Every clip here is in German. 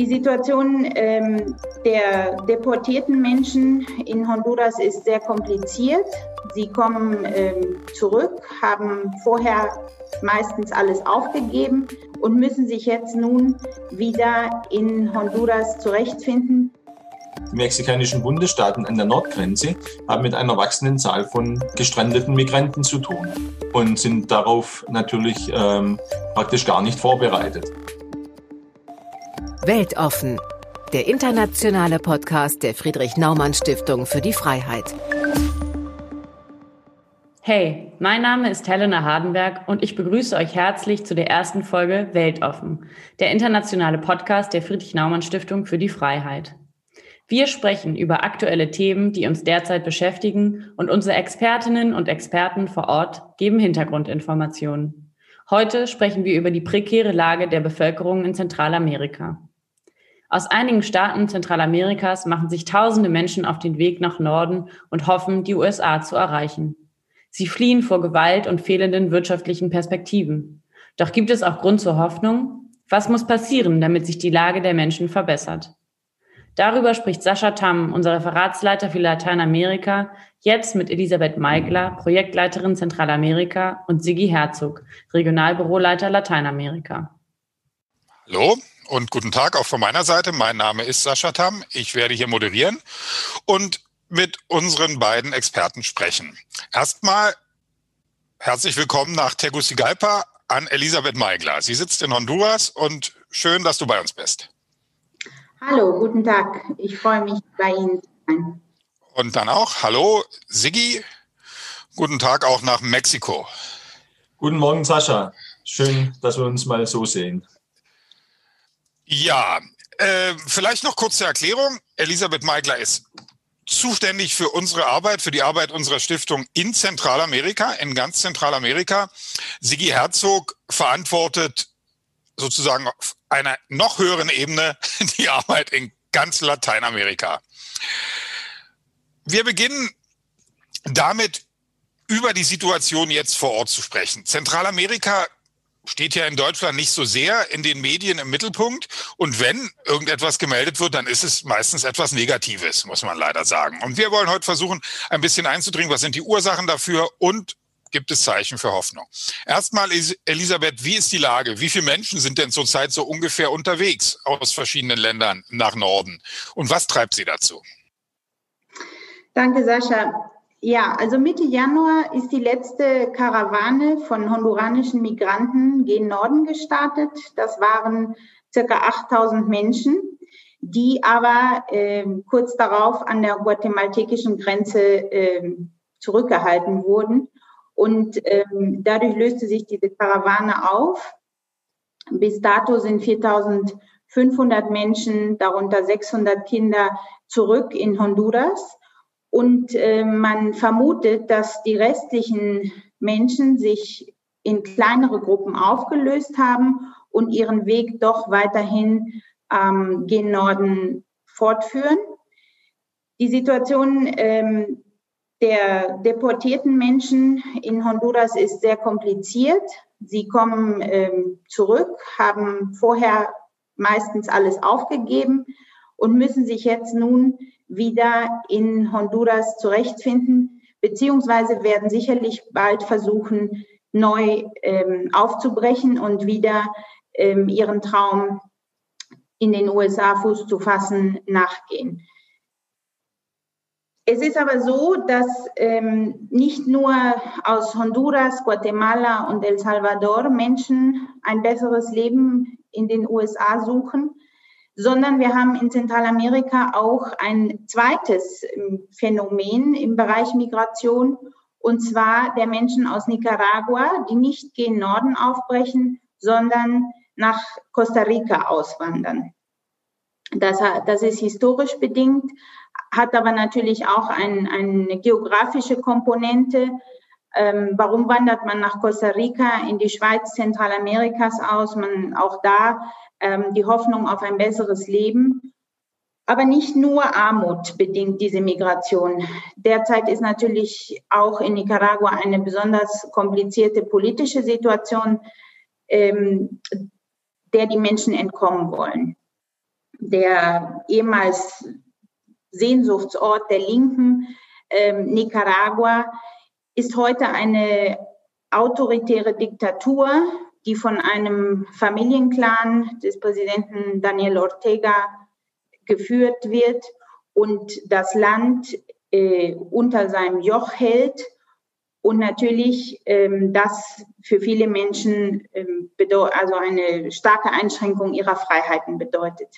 Die Situation ähm, der deportierten Menschen in Honduras ist sehr kompliziert. Sie kommen ähm, zurück, haben vorher meistens alles aufgegeben und müssen sich jetzt nun wieder in Honduras zurechtfinden. Die mexikanischen Bundesstaaten an der Nordgrenze haben mit einer wachsenden Zahl von gestrandeten Migranten zu tun und sind darauf natürlich ähm, praktisch gar nicht vorbereitet. Weltoffen, der internationale Podcast der Friedrich Naumann Stiftung für die Freiheit. Hey, mein Name ist Helena Hardenberg und ich begrüße euch herzlich zu der ersten Folge Weltoffen, der internationale Podcast der Friedrich Naumann Stiftung für die Freiheit. Wir sprechen über aktuelle Themen, die uns derzeit beschäftigen und unsere Expertinnen und Experten vor Ort geben Hintergrundinformationen. Heute sprechen wir über die prekäre Lage der Bevölkerung in Zentralamerika. Aus einigen Staaten Zentralamerikas machen sich tausende Menschen auf den Weg nach Norden und hoffen, die USA zu erreichen. Sie fliehen vor Gewalt und fehlenden wirtschaftlichen Perspektiven. Doch gibt es auch Grund zur Hoffnung? Was muss passieren, damit sich die Lage der Menschen verbessert? Darüber spricht Sascha Tamm, unser Referatsleiter für Lateinamerika, jetzt mit Elisabeth Meigler, Projektleiterin Zentralamerika und Sigi Herzog, Regionalbüroleiter Lateinamerika. Hallo, und guten Tag auch von meiner Seite. Mein Name ist Sascha Tam. Ich werde hier moderieren und mit unseren beiden Experten sprechen. Erstmal herzlich willkommen nach Tegucigalpa an Elisabeth Meigler. Sie sitzt in Honduras und schön, dass du bei uns bist. Hallo, guten Tag. Ich freue mich, bei Ihnen zu sein. Und dann auch, hallo, Siggi. Guten Tag auch nach Mexiko. Guten Morgen, Sascha. Schön, dass wir uns mal so sehen. Ja, äh, vielleicht noch kurze Erklärung. Elisabeth Meigler ist zuständig für unsere Arbeit, für die Arbeit unserer Stiftung in Zentralamerika, in ganz Zentralamerika. Sigi Herzog verantwortet sozusagen auf einer noch höheren Ebene die Arbeit in ganz Lateinamerika. Wir beginnen damit, über die Situation jetzt vor Ort zu sprechen. Zentralamerika steht ja in Deutschland nicht so sehr in den Medien im Mittelpunkt. Und wenn irgendetwas gemeldet wird, dann ist es meistens etwas Negatives, muss man leider sagen. Und wir wollen heute versuchen, ein bisschen einzudringen, was sind die Ursachen dafür und gibt es Zeichen für Hoffnung. Erstmal, Elisabeth, wie ist die Lage? Wie viele Menschen sind denn zurzeit so ungefähr unterwegs aus verschiedenen Ländern nach Norden? Und was treibt sie dazu? Danke, Sascha. Ja, also Mitte Januar ist die letzte Karawane von honduranischen Migranten gen Norden gestartet. Das waren circa 8000 Menschen, die aber äh, kurz darauf an der guatemaltekischen Grenze äh, zurückgehalten wurden. Und ähm, dadurch löste sich diese Karawane auf. Bis dato sind 4500 Menschen, darunter 600 Kinder, zurück in Honduras. Und äh, man vermutet, dass die restlichen Menschen sich in kleinere Gruppen aufgelöst haben und ihren Weg doch weiterhin ähm, gen Norden fortführen. Die Situation ähm, der deportierten Menschen in Honduras ist sehr kompliziert. Sie kommen ähm, zurück, haben vorher meistens alles aufgegeben und müssen sich jetzt nun wieder in Honduras zurechtfinden, beziehungsweise werden sicherlich bald versuchen, neu ähm, aufzubrechen und wieder ähm, ihren Traum in den USA Fuß zu fassen, nachgehen. Es ist aber so, dass ähm, nicht nur aus Honduras, Guatemala und El Salvador Menschen ein besseres Leben in den USA suchen, sondern wir haben in Zentralamerika auch ein zweites ähm, Phänomen im Bereich Migration, und zwar der Menschen aus Nicaragua, die nicht gen Norden aufbrechen, sondern nach Costa Rica auswandern. Das, das ist historisch bedingt, hat aber natürlich auch ein, eine geografische Komponente. Ähm, warum wandert man nach Costa Rica, in die Schweiz Zentralamerikas aus? Man auch da ähm, die Hoffnung auf ein besseres Leben. Aber nicht nur Armut bedingt diese Migration. Derzeit ist natürlich auch in Nicaragua eine besonders komplizierte politische Situation, ähm, der die Menschen entkommen wollen. der ehemals Sehnsuchtsort der Linken, ähm, Nicaragua, ist heute eine autoritäre Diktatur, die von einem Familienclan des Präsidenten Daniel Ortega geführt wird und das Land äh, unter seinem Joch hält und natürlich ähm, das für viele Menschen ähm, also eine starke Einschränkung ihrer Freiheiten bedeutet.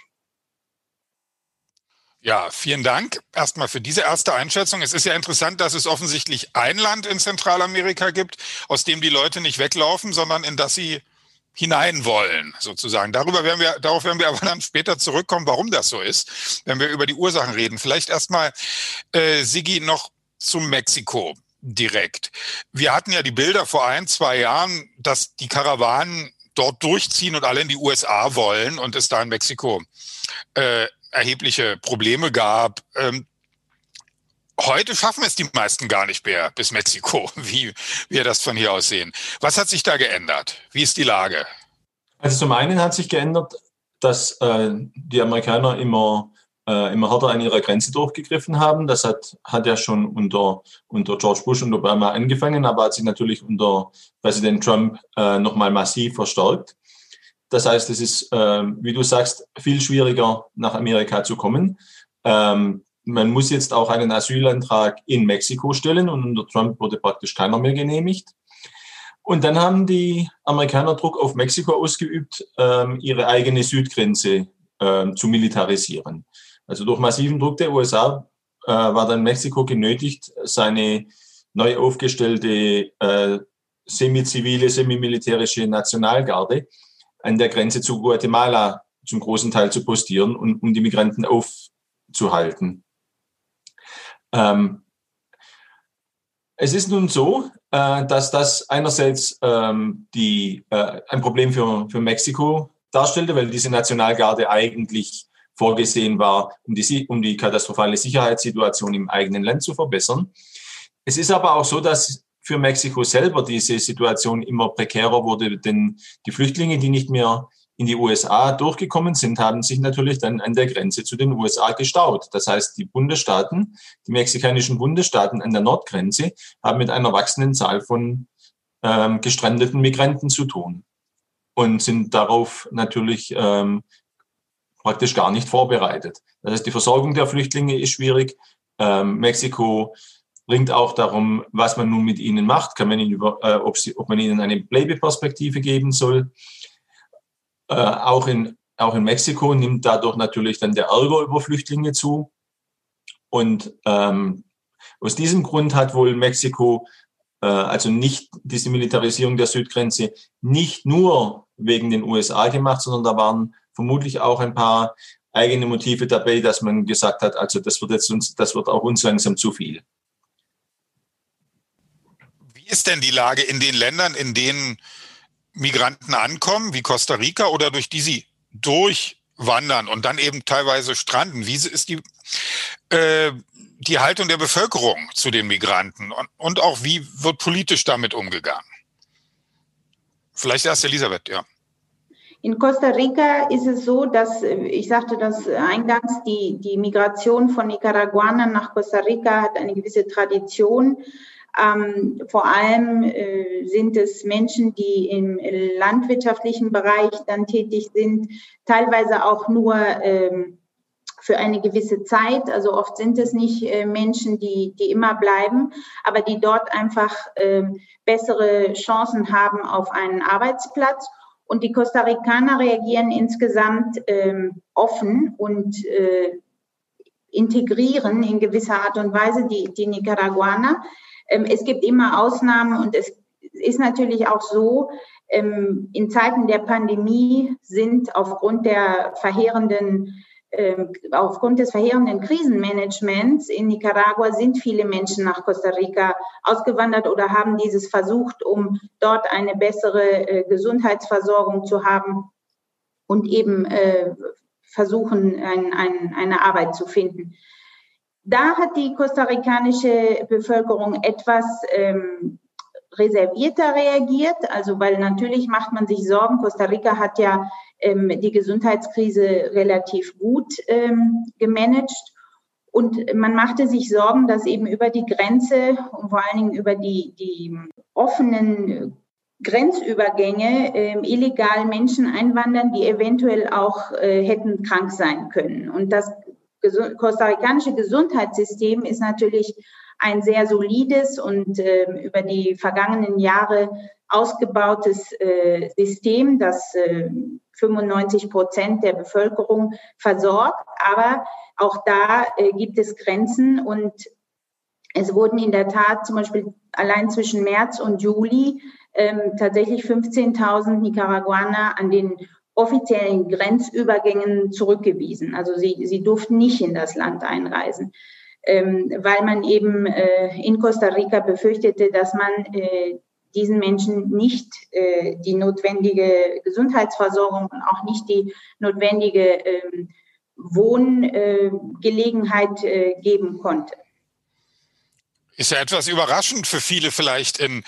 Ja, vielen Dank erstmal für diese erste Einschätzung. Es ist ja interessant, dass es offensichtlich ein Land in Zentralamerika gibt, aus dem die Leute nicht weglaufen, sondern in das sie hinein wollen, sozusagen. Darüber werden wir, darauf werden wir aber dann später zurückkommen, warum das so ist, wenn wir über die Ursachen reden. Vielleicht erstmal, äh, Sigi, noch zu Mexiko direkt. Wir hatten ja die Bilder vor ein, zwei Jahren, dass die Karawanen dort durchziehen und alle in die USA wollen und es da in Mexiko äh, erhebliche Probleme gab. Ähm, Heute schaffen es die meisten gar nicht mehr bis Mexiko, wie wir das von hier aus sehen. Was hat sich da geändert? Wie ist die Lage? Also zum einen hat sich geändert, dass äh, die Amerikaner immer, äh, immer härter an ihrer Grenze durchgegriffen haben. Das hat, hat ja schon unter, unter George Bush und Obama angefangen, aber hat sich natürlich unter Präsident Trump äh, nochmal massiv verstärkt. Das heißt, es ist, äh, wie du sagst, viel schwieriger nach Amerika zu kommen. Ähm, man muss jetzt auch einen Asylantrag in Mexiko stellen und unter Trump wurde praktisch keiner mehr genehmigt. Und dann haben die Amerikaner Druck auf Mexiko ausgeübt, ähm, ihre eigene Südgrenze ähm, zu militarisieren. Also durch massiven Druck der USA äh, war dann Mexiko genötigt, seine neu aufgestellte äh, semi-zivile, semi-militärische Nationalgarde an der Grenze zu Guatemala zum großen Teil zu postieren und um die Migranten aufzuhalten. Ähm, es ist nun so, äh, dass das einerseits ähm, die, äh, ein Problem für, für Mexiko darstellte, weil diese Nationalgarde eigentlich vorgesehen war, um die, um die katastrophale Sicherheitssituation im eigenen Land zu verbessern. Es ist aber auch so, dass für Mexiko selber diese Situation immer prekärer wurde, denn die Flüchtlinge, die nicht mehr in die USA durchgekommen sind, haben sich natürlich dann an der Grenze zu den USA gestaut. Das heißt, die Bundesstaaten, die mexikanischen Bundesstaaten an der Nordgrenze haben mit einer wachsenden Zahl von ähm, gestrandeten Migranten zu tun und sind darauf natürlich ähm, praktisch gar nicht vorbereitet. Das heißt, die Versorgung der Flüchtlinge ist schwierig. Ähm, Mexiko bringt auch darum, was man nun mit ihnen macht. Kann man ihnen über, äh, ob, sie, ob man ihnen eine Bleibeperspektive geben soll. Äh, auch, in, auch in Mexiko nimmt dadurch natürlich dann der Ärger über Flüchtlinge zu. Und ähm, aus diesem Grund hat wohl Mexiko äh, also nicht diese Militarisierung der Südgrenze nicht nur wegen den USA gemacht, sondern da waren vermutlich auch ein paar eigene Motive dabei, dass man gesagt hat, also das wird jetzt uns, das wird auch uns langsam zu viel. Ist denn die Lage in den Ländern, in denen Migranten ankommen, wie Costa Rica, oder durch die sie durchwandern und dann eben teilweise stranden? Wie ist die, äh, die Haltung der Bevölkerung zu den Migranten und, und auch wie wird politisch damit umgegangen? Vielleicht erst Elisabeth, ja. In Costa Rica ist es so, dass, ich sagte das eingangs, die, die Migration von Nicaraguanern nach Costa Rica hat eine gewisse Tradition. Ähm, vor allem äh, sind es Menschen, die im landwirtschaftlichen Bereich dann tätig sind, teilweise auch nur ähm, für eine gewisse Zeit. Also oft sind es nicht äh, Menschen, die, die immer bleiben, aber die dort einfach äh, bessere Chancen haben auf einen Arbeitsplatz. Und die Costa Ricaner reagieren insgesamt ähm, offen und äh, integrieren in gewisser Art und Weise die, die Nicaraguaner. Ähm, es gibt immer Ausnahmen und es ist natürlich auch so, ähm, in Zeiten der Pandemie sind aufgrund der verheerenden ähm, aufgrund des verheerenden Krisenmanagements in Nicaragua sind viele Menschen nach Costa Rica ausgewandert oder haben dieses versucht, um dort eine bessere äh, Gesundheitsversorgung zu haben und eben äh, versuchen, ein, ein, eine Arbeit zu finden. Da hat die kostarikanische Bevölkerung etwas ähm, reservierter reagiert, also weil natürlich macht man sich Sorgen. Costa Rica hat ja ähm, die Gesundheitskrise relativ gut ähm, gemanagt. Und man machte sich Sorgen, dass eben über die Grenze und vor allen Dingen über die, die offenen Grenzübergänge äh, illegal Menschen einwandern, die eventuell auch äh, hätten krank sein können. Und das kostarikanische Gesundheitssystem ist natürlich ein sehr solides und äh, über die vergangenen Jahre ausgebautes äh, System, das äh, 95 Prozent der Bevölkerung versorgt. Aber auch da äh, gibt es Grenzen und es wurden in der Tat zum Beispiel allein zwischen März und Juli ähm, tatsächlich 15.000 Nicaraguaner an den offiziellen Grenzübergängen zurückgewiesen. Also sie, sie durften nicht in das Land einreisen, ähm, weil man eben äh, in Costa Rica befürchtete, dass man äh, diesen Menschen nicht äh, die notwendige Gesundheitsversorgung und auch nicht die notwendige ähm, Wohngelegenheit äh, geben konnte. Ist ja etwas überraschend für viele vielleicht in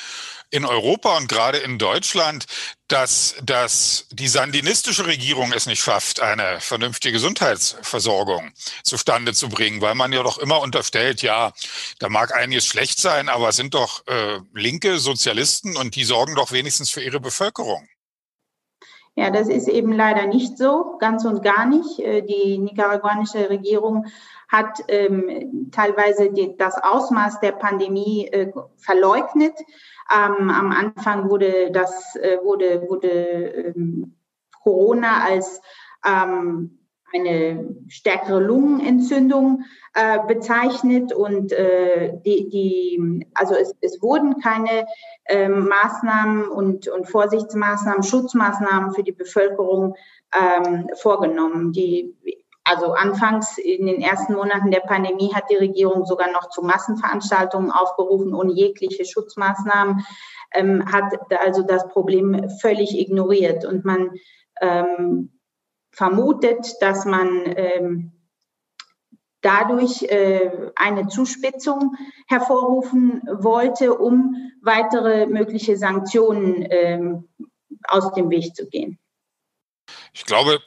in Europa und gerade in Deutschland, dass, dass die sandinistische Regierung es nicht schafft, eine vernünftige Gesundheitsversorgung zustande zu bringen, weil man ja doch immer unterstellt, ja, da mag einiges schlecht sein, aber es sind doch äh, linke Sozialisten und die sorgen doch wenigstens für ihre Bevölkerung. Ja, das ist eben leider nicht so, ganz und gar nicht. Äh, die nicaraguanische Regierung hat ähm, teilweise die, das Ausmaß der Pandemie äh, verleugnet. Ähm, am Anfang wurde das äh, wurde wurde ähm, Corona als ähm, eine stärkere Lungenentzündung äh, bezeichnet und äh, die, die, also es, es wurden keine äh, Maßnahmen und, und Vorsichtsmaßnahmen, Schutzmaßnahmen für die Bevölkerung ähm, vorgenommen. Die also anfangs in den ersten Monaten der Pandemie hat die Regierung sogar noch zu Massenveranstaltungen aufgerufen, ohne jegliche Schutzmaßnahmen, ähm, hat also das Problem völlig ignoriert. Und man ähm, vermutet, dass man ähm, dadurch äh, eine Zuspitzung hervorrufen wollte, um weitere mögliche Sanktionen ähm, aus dem Weg zu gehen. Ich glaube,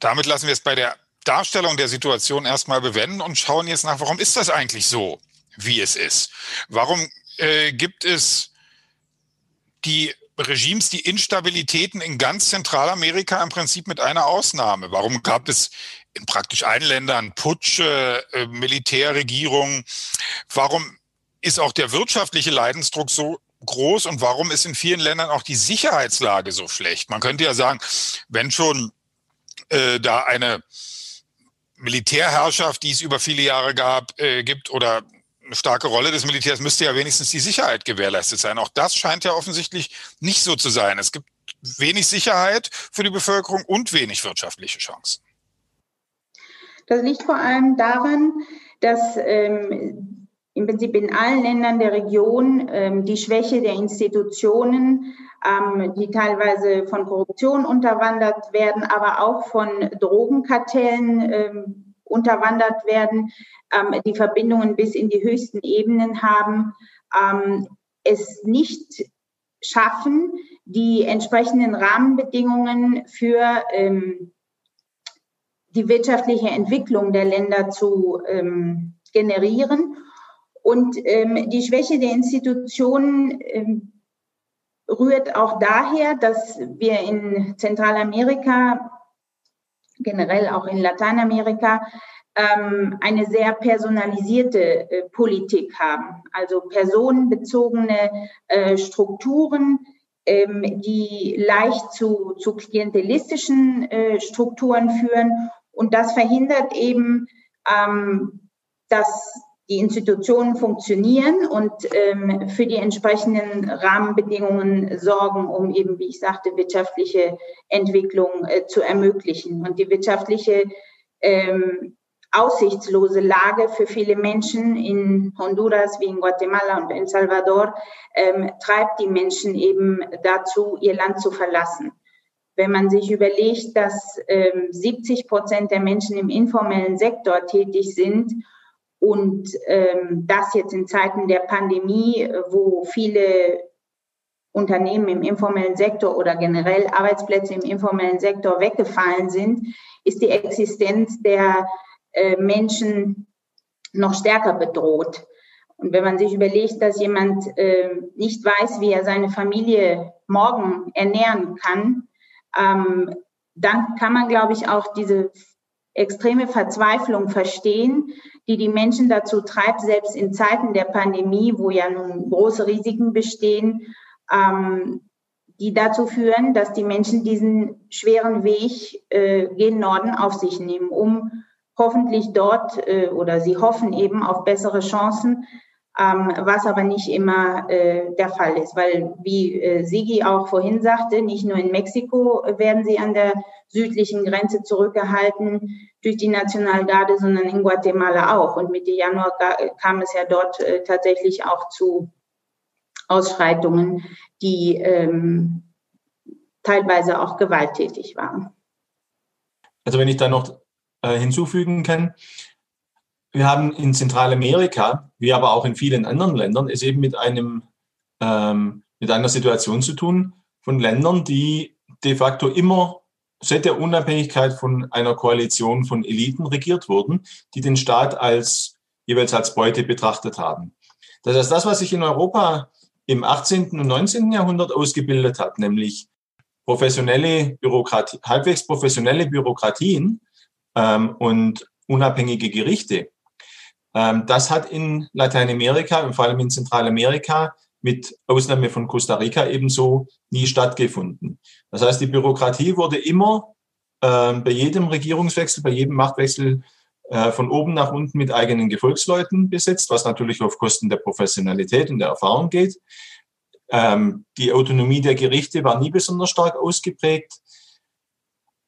damit lassen wir es bei der Darstellung der Situation erstmal bewenden und schauen jetzt nach, warum ist das eigentlich so, wie es ist? Warum äh, gibt es die Regimes, die Instabilitäten in ganz Zentralamerika im Prinzip mit einer Ausnahme? Warum gab es in praktisch allen Ländern Putsche, äh, Militärregierungen? Warum ist auch der wirtschaftliche Leidensdruck so groß und warum ist in vielen Ländern auch die Sicherheitslage so schlecht? Man könnte ja sagen, wenn schon äh, da eine Militärherrschaft, die es über viele Jahre gab, äh, gibt oder eine starke Rolle des Militärs, müsste ja wenigstens die Sicherheit gewährleistet sein. Auch das scheint ja offensichtlich nicht so zu sein. Es gibt wenig Sicherheit für die Bevölkerung und wenig wirtschaftliche Chancen. Das liegt vor allem daran, dass ähm, im Prinzip in allen Ländern der Region ähm, die Schwäche der Institutionen ähm, die teilweise von Korruption unterwandert werden, aber auch von Drogenkartellen ähm, unterwandert werden, ähm, die Verbindungen bis in die höchsten Ebenen haben, ähm, es nicht schaffen, die entsprechenden Rahmenbedingungen für ähm, die wirtschaftliche Entwicklung der Länder zu ähm, generieren. Und die Schwäche der Institutionen rührt auch daher, dass wir in Zentralamerika, generell auch in Lateinamerika, ähm, eine sehr personalisierte äh, Politik haben, also personenbezogene äh, Strukturen, ähm, die leicht zu, zu klientelistischen äh, Strukturen führen. Und das verhindert eben, ähm, dass die Institutionen funktionieren und ähm, für die entsprechenden Rahmenbedingungen sorgen, um eben, wie ich sagte, wirtschaftliche Entwicklung äh, zu ermöglichen. Und die wirtschaftliche ähm, aussichtslose Lage für viele Menschen in Honduras wie in Guatemala und El Salvador ähm, treibt die Menschen eben dazu, ihr Land zu verlassen. Wenn man sich überlegt, dass ähm, 70 Prozent der Menschen im informellen Sektor tätig sind und ähm, das jetzt in Zeiten der Pandemie, wo viele Unternehmen im informellen Sektor oder generell Arbeitsplätze im informellen Sektor weggefallen sind, ist die Existenz der äh, Menschen noch stärker bedroht. Und wenn man sich überlegt, dass jemand äh, nicht weiß, wie er seine Familie morgen ernähren kann, ähm, dann kann man, glaube ich, auch diese extreme Verzweiflung verstehen, die die Menschen dazu treibt, selbst in Zeiten der Pandemie, wo ja nun große Risiken bestehen, ähm, die dazu führen, dass die Menschen diesen schweren Weg äh, gen Norden auf sich nehmen, um hoffentlich dort äh, oder sie hoffen eben auf bessere Chancen, ähm, was aber nicht immer äh, der Fall ist, weil wie äh, Sigi auch vorhin sagte, nicht nur in Mexiko werden sie an der südlichen Grenze zurückgehalten durch die Nationalgarde, sondern in Guatemala auch. Und Mitte Januar kam es ja dort äh, tatsächlich auch zu Ausschreitungen, die ähm, teilweise auch gewalttätig waren. Also wenn ich da noch äh, hinzufügen kann, wir haben in Zentralamerika, wie aber auch in vielen anderen Ländern, es eben mit einem ähm, mit einer Situation zu tun von Ländern, die de facto immer seit der Unabhängigkeit von einer Koalition von Eliten regiert wurden, die den Staat als jeweils als Beute betrachtet haben. Das heißt, das, was sich in Europa im 18. und 19. Jahrhundert ausgebildet hat, nämlich professionelle Bürokratie, halbwegs professionelle Bürokratien ähm, und unabhängige Gerichte, das hat in Lateinamerika und vor allem in Zentralamerika mit Ausnahme von Costa Rica ebenso nie stattgefunden. Das heißt, die Bürokratie wurde immer äh, bei jedem Regierungswechsel, bei jedem Machtwechsel äh, von oben nach unten mit eigenen Gefolgsleuten besetzt, was natürlich auf Kosten der Professionalität und der Erfahrung geht. Ähm, die Autonomie der Gerichte war nie besonders stark ausgeprägt.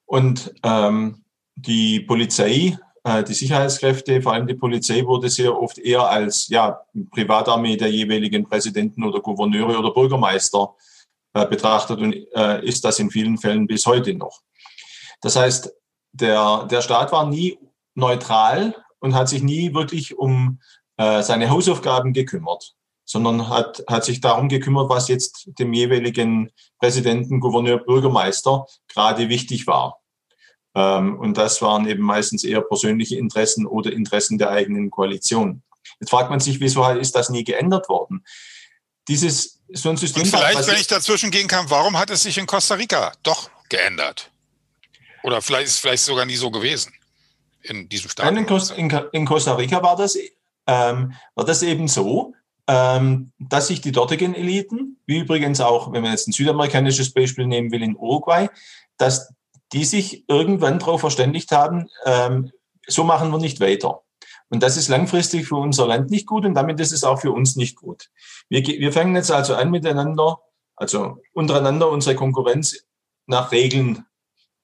Und ähm, die Polizei die Sicherheitskräfte, vor allem die Polizei, wurde sehr oft eher als ja, Privatarmee der jeweiligen Präsidenten oder Gouverneure oder Bürgermeister äh, betrachtet und äh, ist das in vielen Fällen bis heute noch. Das heißt, der, der Staat war nie neutral und hat sich nie wirklich um äh, seine Hausaufgaben gekümmert, sondern hat, hat sich darum gekümmert, was jetzt dem jeweiligen Präsidenten, Gouverneur, Bürgermeister gerade wichtig war. Ähm, und das waren eben meistens eher persönliche Interessen oder Interessen der eigenen Koalition. Jetzt fragt man sich, wieso ist das nie geändert worden? Dieses so ein System. Und vielleicht, wenn ich dazwischen gehen kann, warum hat es sich in Costa Rica doch geändert? Oder vielleicht ist es vielleicht sogar nie so gewesen in diesem Staat. In, in, Costa Rica war das, ähm, war das eben so, ähm, dass sich die dortigen Eliten, wie übrigens auch, wenn man jetzt ein südamerikanisches Beispiel nehmen will, in Uruguay, dass die sich irgendwann darauf verständigt haben, ähm, so machen wir nicht weiter. Und das ist langfristig für unser Land nicht gut und damit ist es auch für uns nicht gut. Wir, wir fangen jetzt also an miteinander, also untereinander unsere Konkurrenz nach Regeln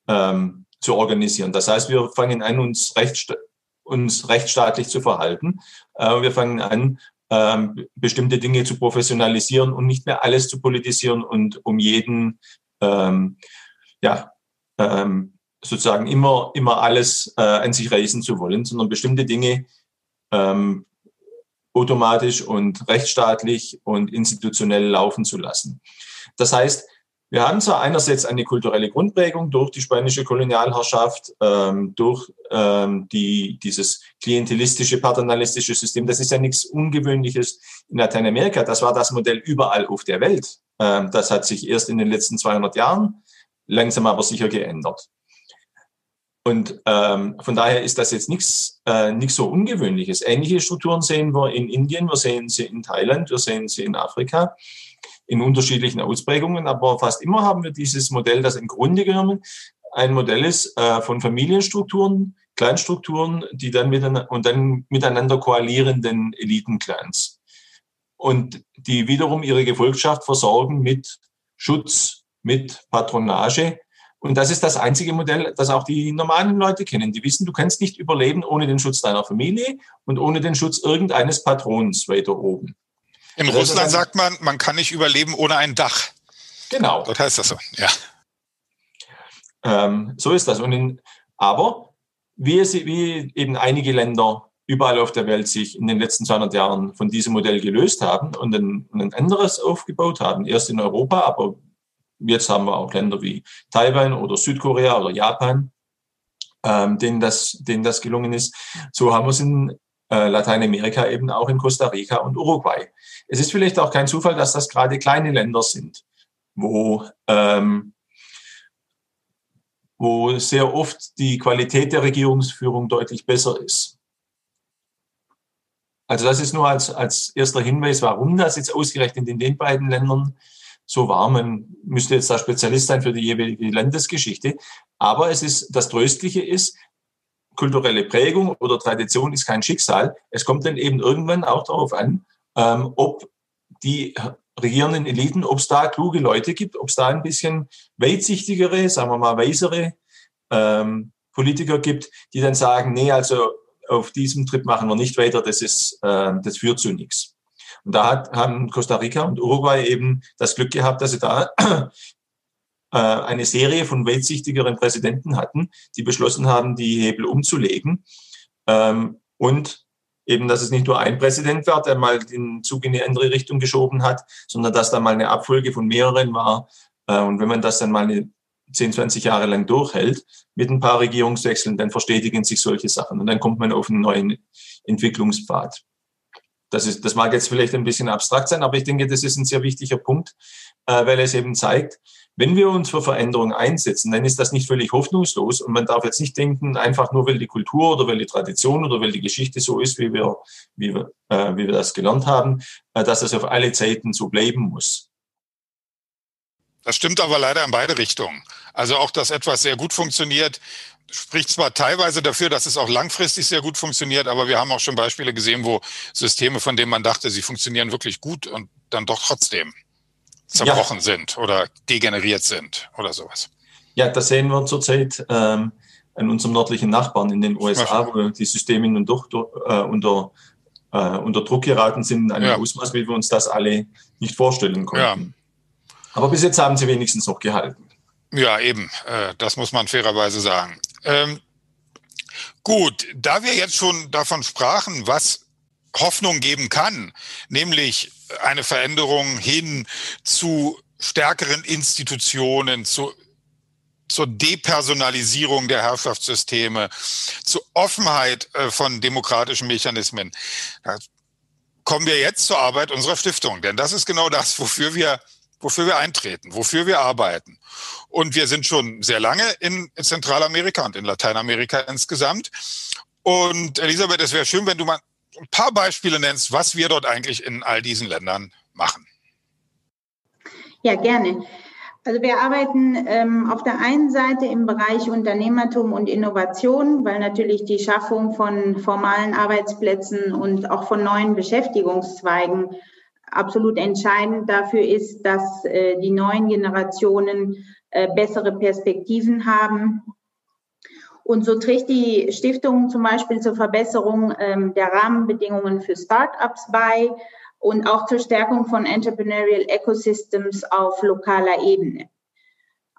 ähm, zu organisieren. Das heißt, wir fangen an, uns, recht, uns rechtsstaatlich zu verhalten. Äh, wir fangen an, ähm, bestimmte Dinge zu professionalisieren und nicht mehr alles zu politisieren und um jeden ähm, ja, ähm, sozusagen immer, immer alles äh, an sich reißen zu wollen, sondern bestimmte Dinge ähm, automatisch und rechtsstaatlich und institutionell laufen zu lassen. Das heißt, wir haben zwar einerseits eine kulturelle Grundprägung durch die spanische Kolonialherrschaft, ähm, durch ähm, die, dieses klientelistische, paternalistische System. Das ist ja nichts Ungewöhnliches in Lateinamerika. Das war das Modell überall auf der Welt. Ähm, das hat sich erst in den letzten 200 Jahren langsam aber sicher geändert. Und ähm, von daher ist das jetzt nichts äh, nichts so Ungewöhnliches. Ähnliche Strukturen sehen wir in Indien, wir sehen sie in Thailand, wir sehen sie in Afrika in unterschiedlichen Ausprägungen, aber fast immer haben wir dieses Modell, das im Grunde genommen ein Modell ist äh, von Familienstrukturen, Kleinstrukturen, die dann miteinander und dann miteinander koalierenden Elitenclans und die wiederum ihre Gefolgschaft versorgen mit Schutz, mit Patronage. Und das ist das einzige Modell, das auch die normalen Leute kennen. Die wissen, du kannst nicht überleben ohne den Schutz deiner Familie und ohne den Schutz irgendeines Patrons weiter oben. In also Russland sagt man, man kann nicht überleben ohne ein Dach. Genau. Das heißt das so, ja. Ähm, so ist das. Und in, aber wie, es, wie eben einige Länder überall auf der Welt sich in den letzten 200 Jahren von diesem Modell gelöst haben und ein, ein anderes aufgebaut haben. Erst in Europa, aber jetzt haben wir auch Länder wie Taiwan oder Südkorea oder Japan, ähm, denen, das, denen das gelungen ist. So haben wir es in äh, Lateinamerika eben auch in Costa Rica und Uruguay. Es ist vielleicht auch kein Zufall, dass das gerade kleine Länder sind, wo, ähm, wo sehr oft die Qualität der Regierungsführung deutlich besser ist. Also das ist nur als, als erster Hinweis, warum das jetzt ausgerechnet in den beiden Ländern so war. Man müsste jetzt da Spezialist sein für die jeweilige Landesgeschichte. Aber es ist, das Tröstliche ist, kulturelle Prägung oder Tradition ist kein Schicksal. Es kommt dann eben irgendwann auch darauf an, ähm, ob die regierenden Eliten, ob es da kluge Leute gibt, ob es da ein bisschen weitsichtigere, sagen wir mal weisere ähm, Politiker gibt, die dann sagen, nee, also auf diesem Trip machen wir nicht weiter, das ist, äh, das führt zu nichts. Und da hat, haben Costa Rica und Uruguay eben das Glück gehabt, dass sie da äh, eine Serie von weitsichtigeren Präsidenten hatten, die beschlossen haben, die Hebel umzulegen. Ähm, und eben, dass es nicht nur ein Präsident war, der mal den Zug in die andere Richtung geschoben hat, sondern dass da mal eine Abfolge von mehreren war. Äh, und wenn man das dann mal eine 10, 20 Jahre lang durchhält, mit ein paar Regierungswechseln, dann verstetigen sich solche Sachen und dann kommt man auf einen neuen Entwicklungspfad. Das, ist, das mag jetzt vielleicht ein bisschen abstrakt sein, aber ich denke, das ist ein sehr wichtiger Punkt, äh, weil es eben zeigt, wenn wir uns für Veränderungen einsetzen, dann ist das nicht völlig hoffnungslos und man darf jetzt nicht denken, einfach nur weil die Kultur oder weil die Tradition oder weil die Geschichte so ist, wie wir, wie wir, äh, wie wir das gelernt haben, äh, dass es auf alle Zeiten so bleiben muss. Das stimmt aber leider in beide Richtungen. Also auch, dass etwas sehr gut funktioniert, spricht zwar teilweise dafür, dass es auch langfristig sehr gut funktioniert, aber wir haben auch schon Beispiele gesehen, wo Systeme, von denen man dachte, sie funktionieren wirklich gut und dann doch trotzdem zerbrochen ja. sind oder degeneriert sind oder sowas. Ja, das sehen wir zurzeit ähm, an unserem nördlichen Nachbarn in den USA, wo die Systeme nun doch äh, unter, äh, unter Druck geraten sind in einem ja. Ausmaß, wie wir uns das alle nicht vorstellen konnten. Ja. Aber bis jetzt haben sie wenigstens noch gehalten. Ja, eben. Äh, das muss man fairerweise sagen. Ähm, gut, da wir jetzt schon davon sprachen, was Hoffnung geben kann, nämlich eine Veränderung hin zu stärkeren Institutionen, zu, zur Depersonalisierung der Herrschaftssysteme, zur Offenheit äh, von demokratischen Mechanismen. Da kommen wir jetzt zur Arbeit unserer Stiftung, denn das ist genau das, wofür wir, wofür wir eintreten, wofür wir arbeiten. Und wir sind schon sehr lange in Zentralamerika und in Lateinamerika insgesamt. Und Elisabeth, es wäre schön, wenn du mal ein paar Beispiele nennst, was wir dort eigentlich in all diesen Ländern machen. Ja, gerne. Also wir arbeiten ähm, auf der einen Seite im Bereich Unternehmertum und Innovation, weil natürlich die Schaffung von formalen Arbeitsplätzen und auch von neuen Beschäftigungszweigen absolut entscheidend dafür ist, dass äh, die neuen Generationen äh, bessere Perspektiven haben und so trägt die Stiftung zum Beispiel zur Verbesserung ähm, der Rahmenbedingungen für Startups bei und auch zur Stärkung von Entrepreneurial Ecosystems auf lokaler Ebene.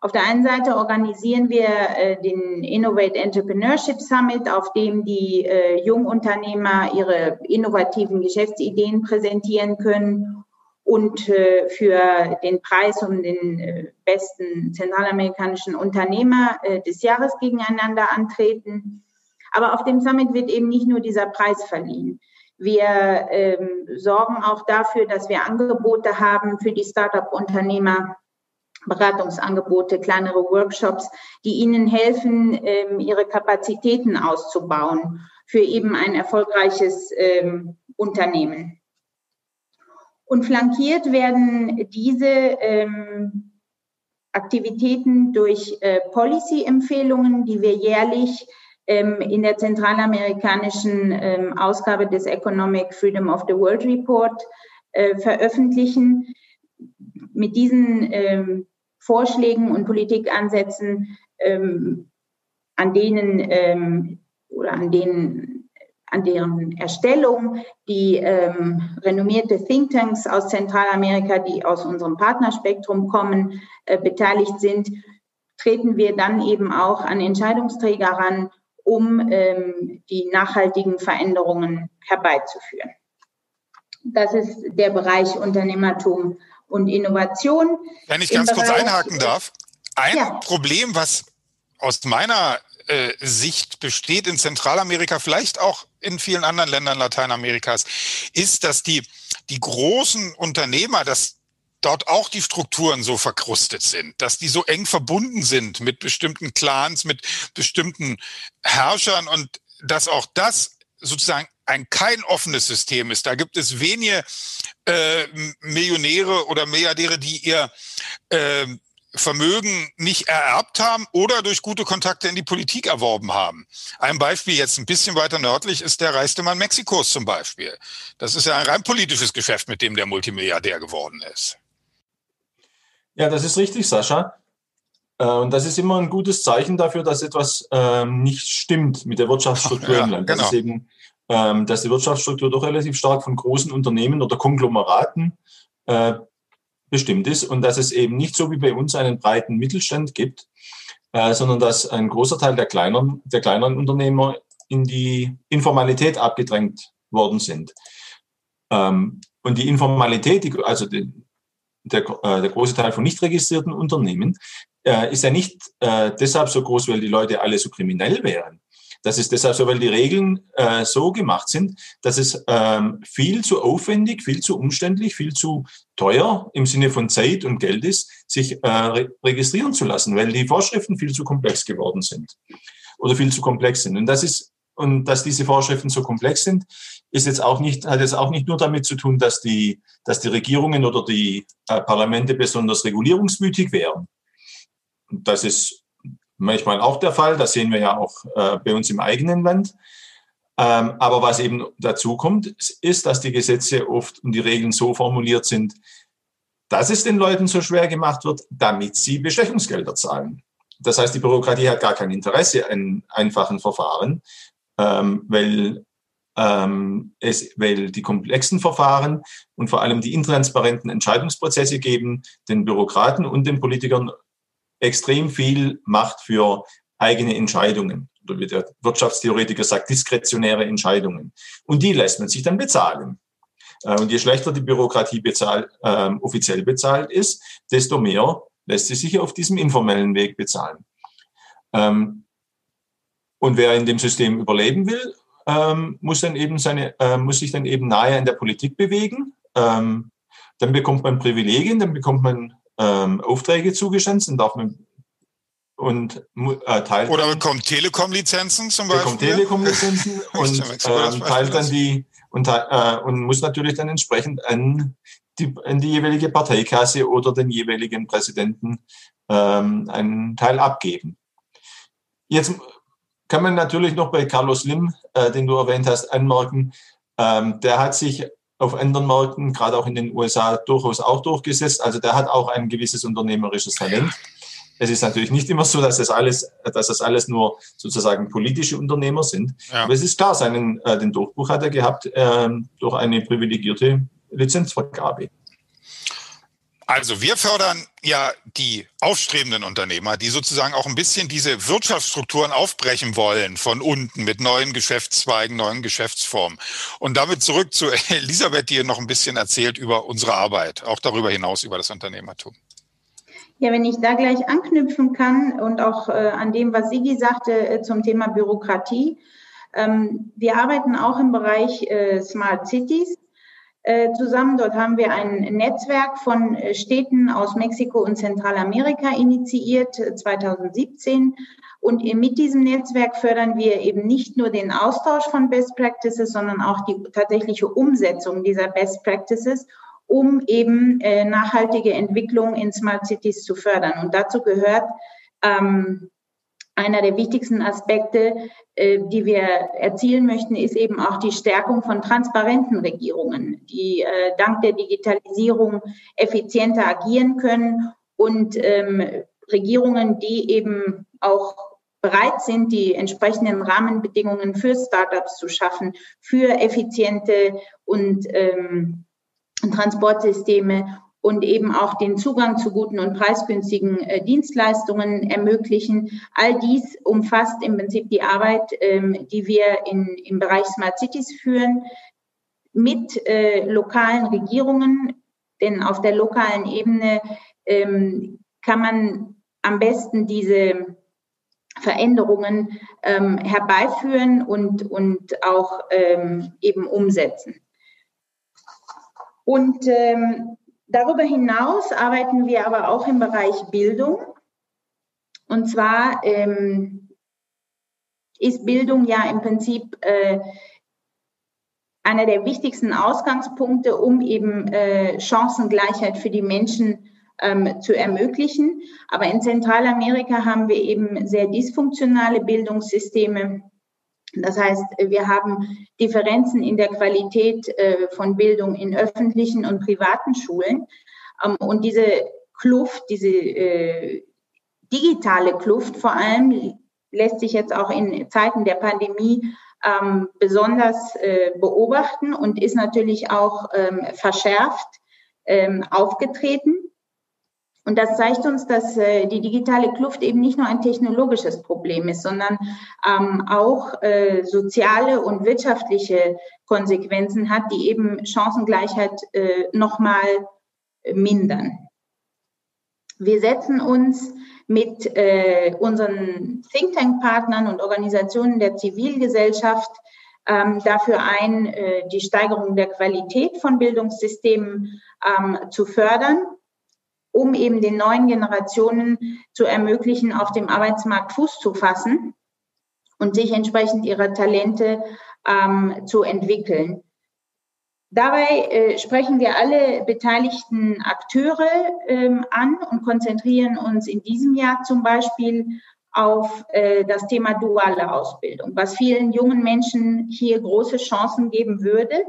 Auf der einen Seite organisieren wir äh, den Innovate Entrepreneurship Summit, auf dem die äh, Jungunternehmer ihre innovativen Geschäftsideen präsentieren können und äh, für den Preis um den äh, besten zentralamerikanischen Unternehmer äh, des Jahres gegeneinander antreten. Aber auf dem Summit wird eben nicht nur dieser Preis verliehen. Wir ähm, sorgen auch dafür, dass wir Angebote haben für die Startup-Unternehmer, Beratungsangebote, kleinere Workshops, die ihnen helfen, ähm, ihre Kapazitäten auszubauen für eben ein erfolgreiches ähm, Unternehmen. Und flankiert werden diese ähm, Aktivitäten durch äh, Policy-Empfehlungen, die wir jährlich in der zentralamerikanischen Ausgabe des Economic Freedom of the World Report äh, veröffentlichen. Mit diesen Vorschlägen und Politikansätzen, ähm, an denen ähm, oder an denen an deren Erstellung die ähm, renommierte Thinktanks aus Zentralamerika, die aus unserem Partnerspektrum kommen, äh, beteiligt sind, treten wir dann eben auch an Entscheidungsträger ran um ähm, die nachhaltigen Veränderungen herbeizuführen. Das ist der Bereich Unternehmertum und Innovation. Wenn ich ganz kurz einhaken darf. Ein ja. Problem, was aus meiner äh, Sicht besteht in Zentralamerika, vielleicht auch in vielen anderen Ländern Lateinamerikas, ist, dass die, die großen Unternehmer, dass dort auch die Strukturen so verkrustet sind, dass die so eng verbunden sind mit bestimmten Clans, mit bestimmten Herrschern und dass auch das sozusagen ein kein offenes System ist. Da gibt es wenige äh, Millionäre oder Milliardäre, die ihr äh, Vermögen nicht ererbt haben oder durch gute Kontakte in die Politik erworben haben. Ein Beispiel jetzt ein bisschen weiter nördlich ist der reichste Mann Mexikos zum Beispiel. Das ist ja ein rein politisches Geschäft, mit dem der Multimilliardär geworden ist. Ja, das ist richtig, Sascha. Äh, und das ist immer ein gutes Zeichen dafür, dass etwas ähm, nicht stimmt mit der Wirtschaftsstruktur ja. Genau. Das ist eben, ähm, dass die Wirtschaftsstruktur doch relativ stark von großen Unternehmen oder Konglomeraten äh, bestimmt ist und dass es eben nicht so wie bei uns einen breiten Mittelstand gibt, äh, sondern dass ein großer Teil der kleineren, der kleineren Unternehmer in die Informalität abgedrängt worden sind. Ähm, und die Informalität, die, also die, der, äh, der große Teil von nicht registrierten Unternehmen, äh, ist ja nicht äh, deshalb so groß, weil die Leute alle so kriminell wären, das ist deshalb so, weil die Regeln äh, so gemacht sind, dass es ähm, viel zu aufwendig, viel zu umständlich, viel zu teuer im Sinne von Zeit und Geld ist, sich äh, re registrieren zu lassen, weil die Vorschriften viel zu komplex geworden sind oder viel zu komplex sind. Und das ist und dass diese Vorschriften so komplex sind, ist jetzt auch nicht, hat jetzt auch nicht nur damit zu tun, dass die, dass die Regierungen oder die äh, Parlamente besonders regulierungswütig wären. Das ist manchmal auch der Fall. Das sehen wir ja auch äh, bei uns im eigenen Land. Ähm, aber was eben dazu kommt, ist, dass die Gesetze oft und die Regeln so formuliert sind, dass es den Leuten so schwer gemacht wird, damit sie Bestechungsgelder zahlen. Das heißt, die Bürokratie hat gar kein Interesse an einfachen Verfahren, ähm, weil, ähm, es, weil die komplexen Verfahren und vor allem die intransparenten Entscheidungsprozesse geben den Bürokraten und den Politikern extrem viel Macht für eigene Entscheidungen oder wie der Wirtschaftstheoretiker sagt, diskretionäre Entscheidungen. Und die lässt man sich dann bezahlen. Äh, und je schlechter die Bürokratie bezahlt, äh, offiziell bezahlt ist, desto mehr lässt sie sich auf diesem informellen Weg bezahlen. Ähm, und wer in dem System überleben will, ähm, muss dann eben seine, äh, muss sich dann eben nahe an der Politik bewegen. Ähm, dann bekommt man Privilegien, dann bekommt man ähm, Aufträge zugeschanzt und darf man und äh, teilt oder bekommt Telekom-Lizenzen zum Beispiel. Bekommt Telekom-Lizenzen und ähm, teilt dann die und, äh, und muss natürlich dann entsprechend an die, an die jeweilige Parteikasse oder den jeweiligen Präsidenten ähm, einen Teil abgeben. Jetzt kann man natürlich noch bei Carlos Lim, äh, den du erwähnt hast, anmerken, ähm, der hat sich auf anderen Märkten, gerade auch in den USA, durchaus auch durchgesetzt. Also der hat auch ein gewisses unternehmerisches Talent. Es ist natürlich nicht immer so, dass das alles, dass das alles nur sozusagen politische Unternehmer sind. Ja. Aber es ist klar, seinen, äh, den Durchbruch hat er gehabt äh, durch eine privilegierte Lizenzvergabe. Also wir fördern ja die aufstrebenden Unternehmer, die sozusagen auch ein bisschen diese Wirtschaftsstrukturen aufbrechen wollen von unten mit neuen Geschäftszweigen, neuen Geschäftsformen. Und damit zurück zu Elisabeth, die noch ein bisschen erzählt über unsere Arbeit, auch darüber hinaus über das Unternehmertum. Ja, wenn ich da gleich anknüpfen kann und auch äh, an dem, was Sigi sagte äh, zum Thema Bürokratie. Ähm, wir arbeiten auch im Bereich äh, Smart Cities zusammen. Dort haben wir ein Netzwerk von äh, Städten aus Mexiko und Zentralamerika initiiert 2017. Äh, und mit diesem Netzwerk fördern wir eben nicht nur den Austausch von Best Practices, sondern auch die tatsächliche Umsetzung dieser Best Practices, um eben nachhaltige Entwicklung in Smart Cities zu fördern. Und dazu gehört ähm, einer der wichtigsten Aspekte, äh, die wir erzielen möchten, ist eben auch die Stärkung von transparenten Regierungen, die äh, dank der Digitalisierung effizienter agieren können und ähm, Regierungen, die eben auch bereit sind, die entsprechenden Rahmenbedingungen für Startups zu schaffen, für effiziente und ähm, Transportsysteme und eben auch den Zugang zu guten und preisgünstigen äh, Dienstleistungen ermöglichen. All dies umfasst im Prinzip die Arbeit, ähm, die wir in, im Bereich Smart Cities führen, mit äh, lokalen Regierungen, denn auf der lokalen Ebene ähm, kann man am besten diese Veränderungen ähm, herbeiführen und, und auch ähm, eben umsetzen. Und ähm, Darüber hinaus arbeiten wir aber auch im Bereich Bildung. Und zwar ähm, ist Bildung ja im Prinzip äh, einer der wichtigsten Ausgangspunkte, um eben äh, Chancengleichheit für die Menschen ähm, zu ermöglichen. Aber in Zentralamerika haben wir eben sehr dysfunktionale Bildungssysteme. Das heißt, wir haben Differenzen in der Qualität äh, von Bildung in öffentlichen und privaten Schulen. Ähm, und diese Kluft, diese äh, digitale Kluft vor allem, lässt sich jetzt auch in Zeiten der Pandemie ähm, besonders äh, beobachten und ist natürlich auch ähm, verschärft aufgetreten. Und das zeigt uns, dass äh, die digitale Kluft eben nicht nur ein technologisches Problem ist, sondern ähm, auch äh, soziale und wirtschaftliche Konsequenzen hat, die eben Chancengleichheit äh, nochmal mindern. Wir setzen uns mit äh, unseren Think Tank-Partnern und Organisationen der Zivilgesellschaft ähm, dafür ein, äh, die Steigerung der Qualität von Bildungssystemen ähm, zu fördern um eben den neuen Generationen zu ermöglichen, auf dem Arbeitsmarkt Fuß zu fassen und sich entsprechend ihrer Talente ähm, zu entwickeln. Dabei äh, sprechen wir alle beteiligten Akteure ähm, an und konzentrieren uns in diesem Jahr zum Beispiel auf äh, das Thema duale Ausbildung, was vielen jungen Menschen hier große Chancen geben würde,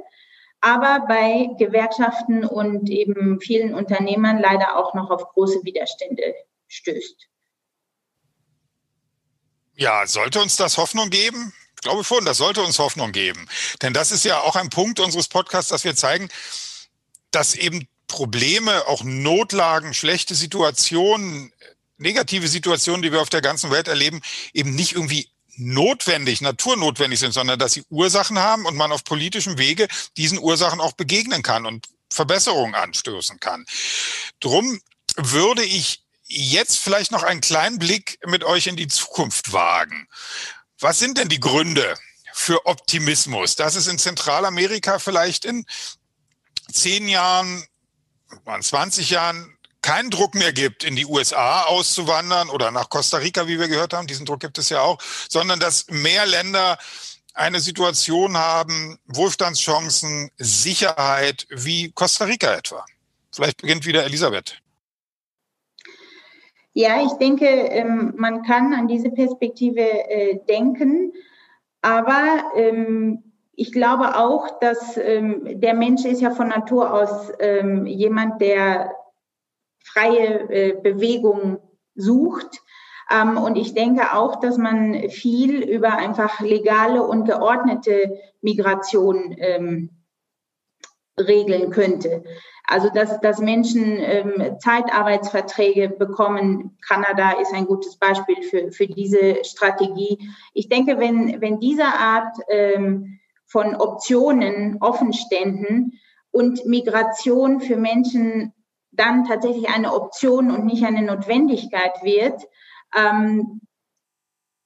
aber bei Gewerkschaften und eben vielen Unternehmern leider auch noch auf große Widerstände stößt. Ja, sollte uns das Hoffnung geben? Ich glaube schon, das sollte uns Hoffnung geben. Denn das ist ja auch ein Punkt unseres Podcasts, dass wir zeigen, dass eben Probleme, auch Notlagen, schlechte Situationen, negative Situationen, die wir auf der ganzen Welt erleben, eben nicht irgendwie notwendig, naturnotwendig sind, sondern dass sie Ursachen haben und man auf politischem Wege diesen Ursachen auch begegnen kann und Verbesserungen anstoßen kann. Drum würde ich jetzt vielleicht noch einen kleinen Blick mit euch in die Zukunft wagen. Was sind denn die Gründe für Optimismus, dass es in Zentralamerika vielleicht in zehn Jahren, 20 Jahren keinen Druck mehr gibt, in die USA auszuwandern oder nach Costa Rica, wie wir gehört haben, diesen Druck gibt es ja auch, sondern dass mehr Länder eine Situation haben, Wohlstandschancen, Sicherheit, wie Costa Rica etwa. Vielleicht beginnt wieder Elisabeth. Ja, ich denke, ähm, man kann an diese Perspektive äh, denken, aber ähm, ich glaube auch, dass ähm, der Mensch ist ja von Natur aus jemand, der freie äh, Bewegung sucht. Ähm, und ich denke auch, dass man viel über einfach legale und geordnete Migration ähm, regeln könnte. Also dass, dass Menschen ähm, Zeitarbeitsverträge bekommen. Kanada ist ein gutes Beispiel für, für diese Strategie. Ich denke, wenn, wenn diese Art ähm, von Optionen offen ständen und Migration für Menschen dann tatsächlich eine Option und nicht eine Notwendigkeit wird, ähm,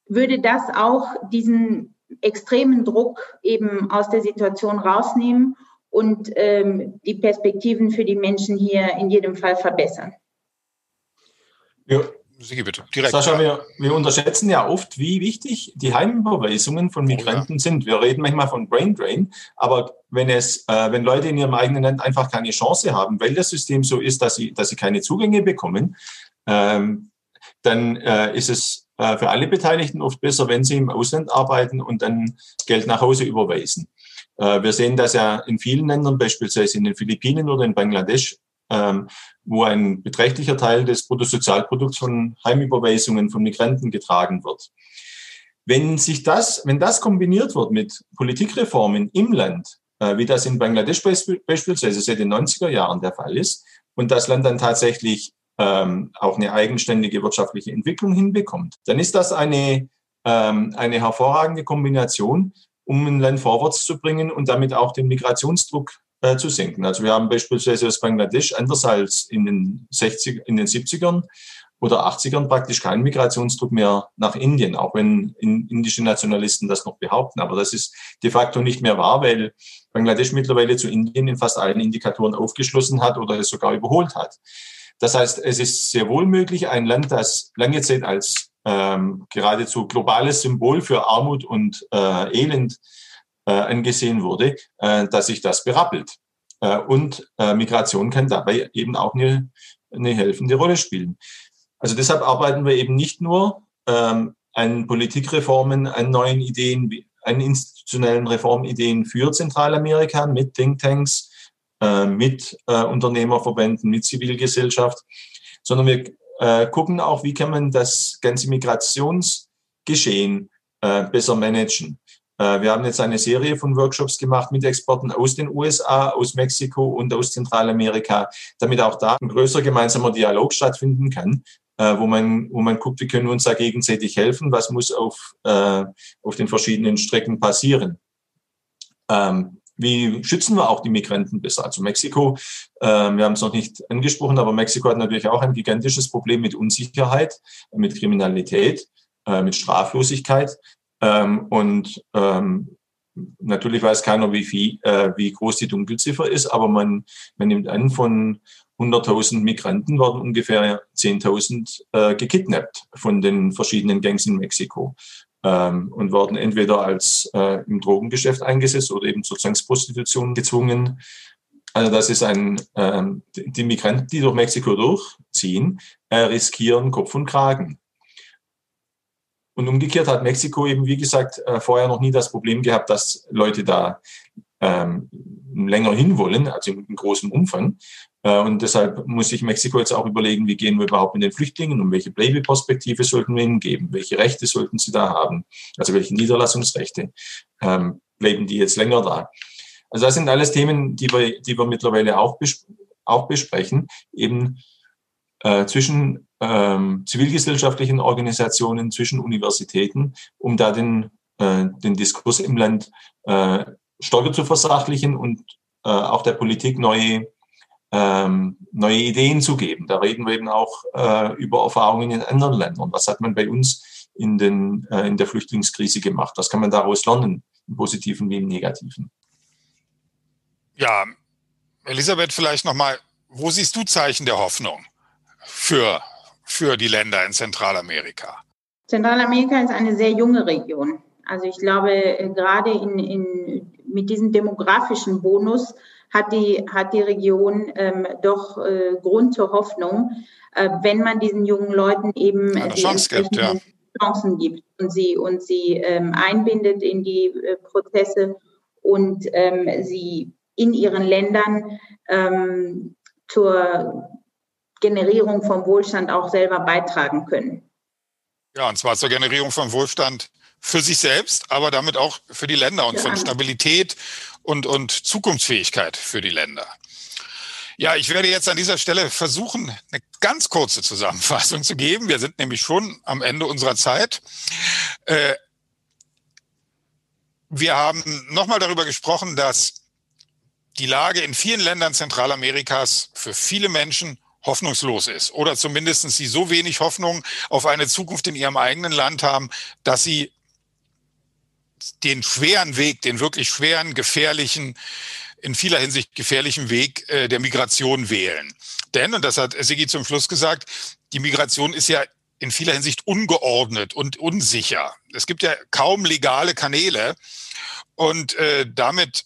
würde das auch diesen extremen Druck eben aus der Situation rausnehmen und ähm, die Perspektiven für die Menschen hier in jedem Fall verbessern. Ja, Sigi, bitte. Direkt. Sascha, wir, wir, unterschätzen ja oft, wie wichtig die Heimüberweisungen von Migranten oh, ja. sind. Wir reden manchmal von Brain Drain, aber wenn es, äh, wenn Leute in ihrem eigenen Land einfach keine Chance haben, weil das System so ist, dass sie, dass sie keine Zugänge bekommen, ähm, dann äh, ist es äh, für alle Beteiligten oft besser, wenn sie im Ausland arbeiten und dann Geld nach Hause überweisen. Äh, wir sehen das ja in vielen Ländern, beispielsweise in den Philippinen oder in Bangladesch, ähm, wo ein beträchtlicher Teil des Bruttosozialprodukts von Heimüberweisungen von Migranten getragen wird. Wenn sich das, wenn das kombiniert wird mit Politikreformen im Land, äh, wie das in Bangladesch beispielsweise seit den 90er Jahren der Fall ist, und das Land dann tatsächlich ähm, auch eine eigenständige wirtschaftliche Entwicklung hinbekommt, dann ist das eine, ähm, eine hervorragende Kombination, um ein Land vorwärts zu bringen und damit auch den Migrationsdruck äh, zu senken. Also wir haben beispielsweise aus Bangladesch anders als in den 60, in den 70ern oder 80ern praktisch keinen Migrationsdruck mehr nach Indien, auch wenn indische Nationalisten das noch behaupten. Aber das ist de facto nicht mehr wahr, weil Bangladesch mittlerweile zu Indien in fast allen Indikatoren aufgeschlossen hat oder es sogar überholt hat. Das heißt, es ist sehr wohl möglich, ein Land, das lange Zeit als ähm, geradezu globales Symbol für Armut und äh, Elend angesehen wurde, äh, dass sich das berappelt. Äh, und äh, Migration kann dabei eben auch eine, eine helfende Rolle spielen. Also deshalb arbeiten wir eben nicht nur ähm, an Politikreformen, an neuen Ideen, an institutionellen Reformideen für Zentralamerika mit Thinktanks, äh, mit äh, Unternehmerverbänden, mit Zivilgesellschaft, sondern wir äh, gucken auch, wie kann man das ganze Migrationsgeschehen äh, besser managen. Äh, wir haben jetzt eine Serie von Workshops gemacht mit Experten aus den USA, aus Mexiko und aus Zentralamerika, damit auch da ein größer gemeinsamer Dialog stattfinden kann, äh, wo man, wo man guckt, wie können wir uns da gegenseitig helfen, was muss auf, äh, auf den verschiedenen Strecken passieren. Ähm, wie schützen wir auch die Migranten besser? Also Mexiko, wir haben es noch nicht angesprochen, aber Mexiko hat natürlich auch ein gigantisches Problem mit Unsicherheit, mit Kriminalität, mit Straflosigkeit. Ähm, und ähm, natürlich weiß keiner, wie, viel, äh, wie groß die Dunkelziffer ist, aber man, man nimmt an, von 100.000 Migranten werden ungefähr 10.000 äh, gekidnappt von den verschiedenen Gangs in Mexiko ähm, und werden entweder als äh, im Drogengeschäft eingesetzt oder eben zur Zwangsprostitution gezwungen. Also das ist ein, ähm, die Migranten, die durch Mexiko durchziehen, äh, riskieren Kopf und Kragen. Und umgekehrt hat Mexiko eben, wie gesagt, äh, vorher noch nie das Problem gehabt, dass Leute da ähm, länger hinwollen, also in großem Umfang. Äh, und deshalb muss sich Mexiko jetzt auch überlegen, wie gehen wir überhaupt mit den Flüchtlingen und welche Bleibeperspektive sollten wir ihnen geben? Welche Rechte sollten sie da haben? Also welche Niederlassungsrechte ähm, bleiben die jetzt länger da? Also das sind alles Themen, die wir, die wir mittlerweile auch, bes auch besprechen, eben äh, zwischen ähm, zivilgesellschaftlichen Organisationen, zwischen Universitäten, um da den, äh, den Diskurs im Land äh, stärker zu versachlichen und äh, auch der Politik neue ähm, neue Ideen zu geben. Da reden wir eben auch äh, über Erfahrungen in anderen Ländern. Was hat man bei uns in, den, äh, in der Flüchtlingskrise gemacht? Was kann man daraus lernen, im Positiven wie im Negativen? Ja, Elisabeth, vielleicht nochmal, wo siehst du Zeichen der Hoffnung für, für die Länder in Zentralamerika? Zentralamerika ist eine sehr junge Region. Also ich glaube, äh, gerade in, in, mit diesem demografischen Bonus hat die, hat die Region ähm, doch äh, Grund zur Hoffnung, äh, wenn man diesen jungen Leuten eben Eine die Chance gibt, ja. Chancen gibt und sie, und sie ähm, einbindet in die äh, Prozesse und ähm, sie in ihren Ländern ähm, zur Generierung von Wohlstand auch selber beitragen können. Ja, und zwar zur Generierung von Wohlstand für sich selbst, aber damit auch für die Länder und von Stabilität und, und Zukunftsfähigkeit für die Länder. Ja, ich werde jetzt an dieser Stelle versuchen, eine ganz kurze Zusammenfassung zu geben. Wir sind nämlich schon am Ende unserer Zeit. Äh, wir haben nochmal darüber gesprochen, dass die Lage in vielen Ländern Zentralamerikas für viele Menschen hoffnungslos ist oder zumindest sie so wenig Hoffnung auf eine Zukunft in ihrem eigenen Land haben, dass sie den schweren Weg, den wirklich schweren, gefährlichen, in vieler Hinsicht gefährlichen Weg äh, der Migration wählen. Denn, und das hat Sigi zum Schluss gesagt, die Migration ist ja in vieler Hinsicht ungeordnet und unsicher. Es gibt ja kaum legale Kanäle und äh, damit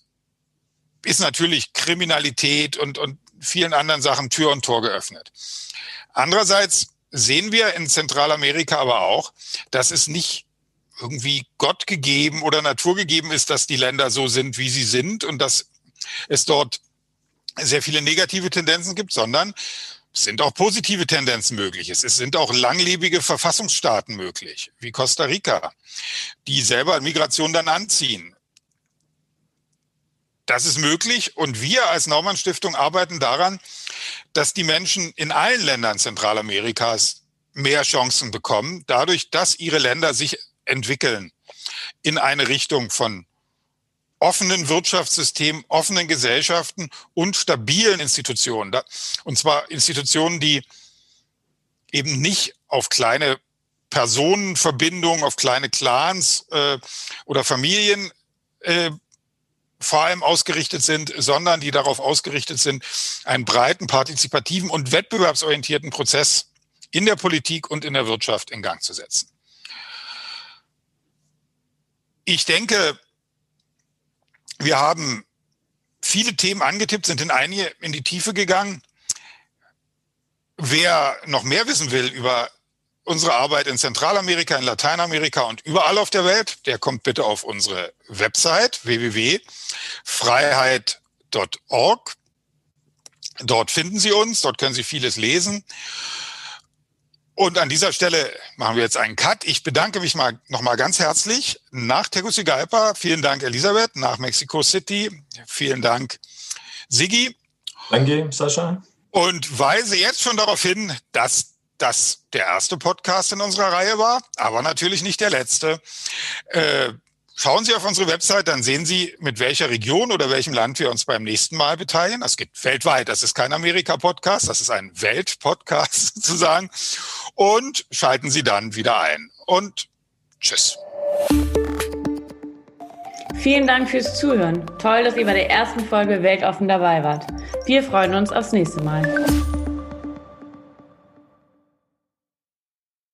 ist natürlich Kriminalität und, und vielen anderen Sachen Tür und Tor geöffnet. Andererseits sehen wir in Zentralamerika aber auch, dass es nicht irgendwie Gott gegeben oder Natur gegeben ist, dass die Länder so sind, wie sie sind und dass es dort sehr viele negative Tendenzen gibt, sondern es sind auch positive Tendenzen möglich. Es sind auch langlebige Verfassungsstaaten möglich, wie Costa Rica, die selber Migration dann anziehen. Das ist möglich und wir als Naumann Stiftung arbeiten daran, dass die Menschen in allen Ländern Zentralamerikas mehr Chancen bekommen, dadurch, dass ihre Länder sich entwickeln in eine Richtung von offenen Wirtschaftssystemen, offenen Gesellschaften und stabilen Institutionen. Und zwar Institutionen, die eben nicht auf kleine Personenverbindungen, auf kleine Clans äh, oder Familien äh, vor allem ausgerichtet sind, sondern die darauf ausgerichtet sind, einen breiten, partizipativen und wettbewerbsorientierten Prozess in der Politik und in der Wirtschaft in Gang zu setzen. Ich denke, wir haben viele Themen angetippt, sind in einige in die Tiefe gegangen. Wer noch mehr wissen will über unsere Arbeit in Zentralamerika, in Lateinamerika und überall auf der Welt, der kommt bitte auf unsere Website www.freiheit.org. Dort finden Sie uns, dort können Sie vieles lesen. Und an dieser Stelle machen wir jetzt einen Cut. Ich bedanke mich mal nochmal ganz herzlich nach Tegucigalpa. Vielen Dank, Elisabeth. Nach Mexico City. Vielen Dank, Sigi. Danke, Sascha. Und weise jetzt schon darauf hin, dass das der erste Podcast in unserer Reihe war, aber natürlich nicht der letzte. Äh, Schauen Sie auf unsere Website, dann sehen Sie, mit welcher Region oder welchem Land wir uns beim nächsten Mal beteiligen. Das geht weltweit. Das ist kein Amerika-Podcast, das ist ein Welt-Podcast sozusagen. Und schalten Sie dann wieder ein. Und tschüss. Vielen Dank fürs Zuhören. Toll, dass ihr bei der ersten Folge Weltoffen dabei wart. Wir freuen uns aufs nächste Mal.